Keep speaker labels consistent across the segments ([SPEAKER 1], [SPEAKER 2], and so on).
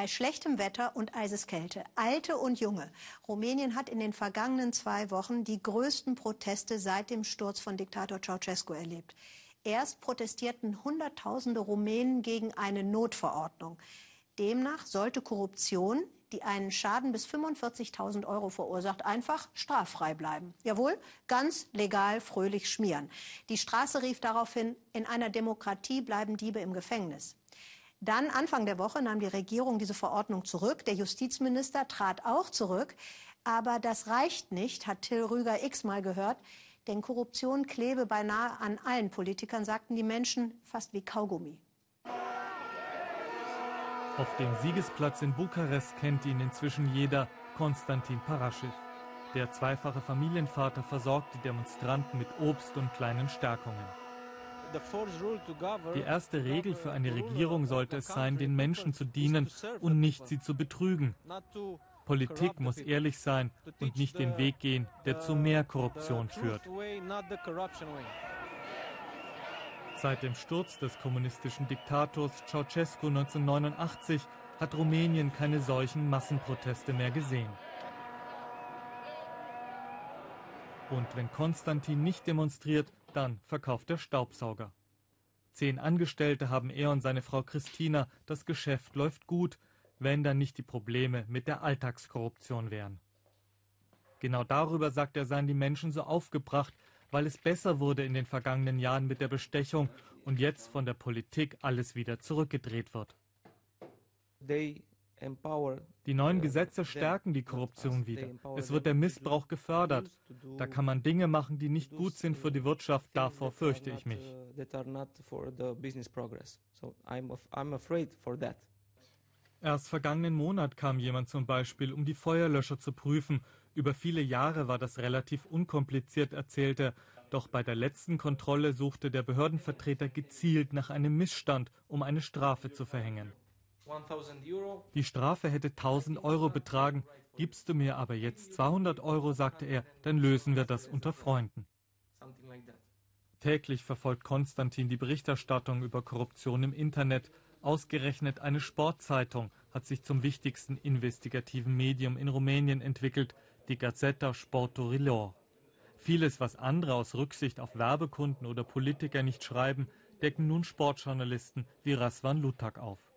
[SPEAKER 1] Bei schlechtem Wetter und Eiseskälte, Alte und Junge. Rumänien hat in den vergangenen zwei Wochen die größten Proteste seit dem Sturz von Diktator Ceausescu erlebt. Erst protestierten Hunderttausende Rumänen gegen eine Notverordnung. Demnach sollte Korruption, die einen Schaden bis 45.000 Euro verursacht, einfach straffrei bleiben. Jawohl, ganz legal fröhlich schmieren. Die Straße rief daraufhin, in einer Demokratie bleiben Diebe im Gefängnis. Dann Anfang der Woche nahm die Regierung diese Verordnung zurück. Der Justizminister trat auch zurück. Aber das reicht nicht, hat Till Rüger x-mal gehört. Denn Korruption klebe beinahe an allen Politikern, sagten die Menschen, fast wie Kaugummi.
[SPEAKER 2] Auf dem Siegesplatz in Bukarest kennt ihn inzwischen jeder, Konstantin Paraschew. Der zweifache Familienvater versorgt die Demonstranten mit Obst und kleinen Stärkungen. Die erste Regel für eine Regierung sollte es sein, den Menschen zu dienen und nicht sie zu betrügen. Politik muss ehrlich sein und nicht den Weg gehen, der zu mehr Korruption führt. Seit dem Sturz des kommunistischen Diktators Ceausescu 1989 hat Rumänien keine solchen Massenproteste mehr gesehen. Und wenn Konstantin nicht demonstriert, dann verkauft er Staubsauger. Zehn Angestellte haben er und seine Frau Christina. Das Geschäft läuft gut, wenn dann nicht die Probleme mit der Alltagskorruption wären. Genau darüber, sagt er, seien die Menschen so aufgebracht, weil es besser wurde in den vergangenen Jahren mit der Bestechung und jetzt von der Politik alles wieder zurückgedreht wird. Die neuen Gesetze stärken die Korruption wieder. Es wird der Missbrauch gefördert. Da kann man Dinge machen, die nicht gut sind für die Wirtschaft. Davor fürchte ich mich. Erst vergangenen Monat kam jemand zum Beispiel, um die Feuerlöscher zu prüfen. Über viele Jahre war das relativ unkompliziert, erzählt er. Doch bei der letzten Kontrolle suchte der Behördenvertreter gezielt nach einem Missstand, um eine Strafe zu verhängen. Die Strafe hätte 1000 Euro betragen. Gibst du mir aber jetzt 200 Euro, sagte er, dann lösen wir das unter Freunden. Täglich verfolgt Konstantin die Berichterstattung über Korruption im Internet. Ausgerechnet eine Sportzeitung hat sich zum wichtigsten investigativen Medium in Rumänien entwickelt, die Gazzetta Sportorilor. Vieles, was andere aus Rücksicht auf Werbekunden oder Politiker nicht schreiben, decken nun Sportjournalisten wie Rasvan Lutak auf.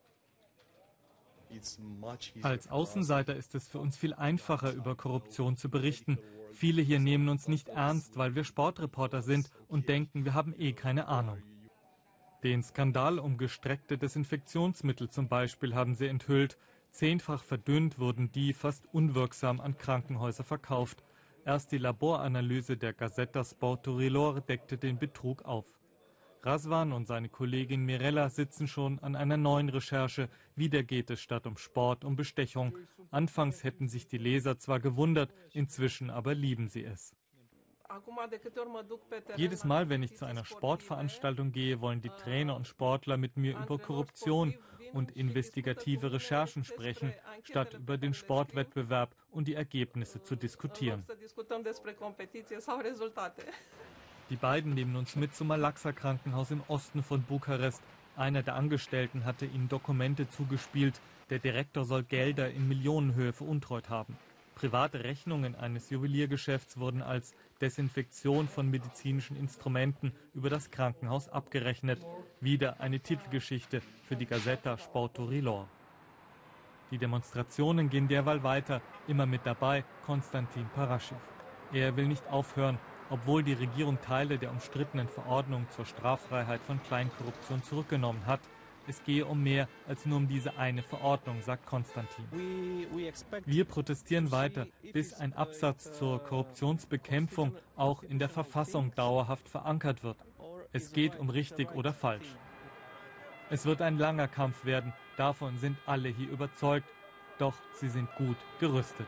[SPEAKER 2] Als Außenseiter ist es für uns viel einfacher, über Korruption zu berichten. Viele hier nehmen uns nicht ernst, weil wir Sportreporter sind und denken, wir haben eh keine Ahnung. Den Skandal um gestreckte Desinfektionsmittel zum Beispiel haben sie enthüllt. Zehnfach verdünnt wurden die fast unwirksam an Krankenhäuser verkauft. Erst die Laboranalyse der Gazzetta Sportorilor deckte den Betrug auf. Raswan und seine Kollegin Mirella sitzen schon an einer neuen Recherche. Wieder geht es statt um Sport um Bestechung. Anfangs hätten sich die Leser zwar gewundert, inzwischen aber lieben sie es. Jedes Mal, wenn ich zu einer Sportveranstaltung gehe, wollen die Trainer und Sportler mit mir über Korruption und investigative Recherchen sprechen, statt über den Sportwettbewerb und die Ergebnisse zu diskutieren. Die beiden nehmen uns mit zum Malaxa Krankenhaus im Osten von Bukarest. Einer der Angestellten hatte ihnen Dokumente zugespielt. Der Direktor soll Gelder in Millionenhöhe veruntreut haben. Private Rechnungen eines Juweliergeschäfts wurden als Desinfektion von medizinischen Instrumenten über das Krankenhaus abgerechnet. Wieder eine Titelgeschichte für die Gazzetta Sportorilor. Die Demonstrationen gehen derweil weiter, immer mit dabei Konstantin Paraschew. Er will nicht aufhören, obwohl die Regierung Teile der umstrittenen Verordnung zur Straffreiheit von Kleinkorruption zurückgenommen hat. Es gehe um mehr als nur um diese eine Verordnung, sagt Konstantin. Wir protestieren weiter, bis ein Absatz zur Korruptionsbekämpfung auch in der Verfassung dauerhaft verankert wird. Es geht um richtig oder falsch. Es wird ein langer Kampf werden, davon sind alle hier überzeugt, doch sie sind gut gerüstet.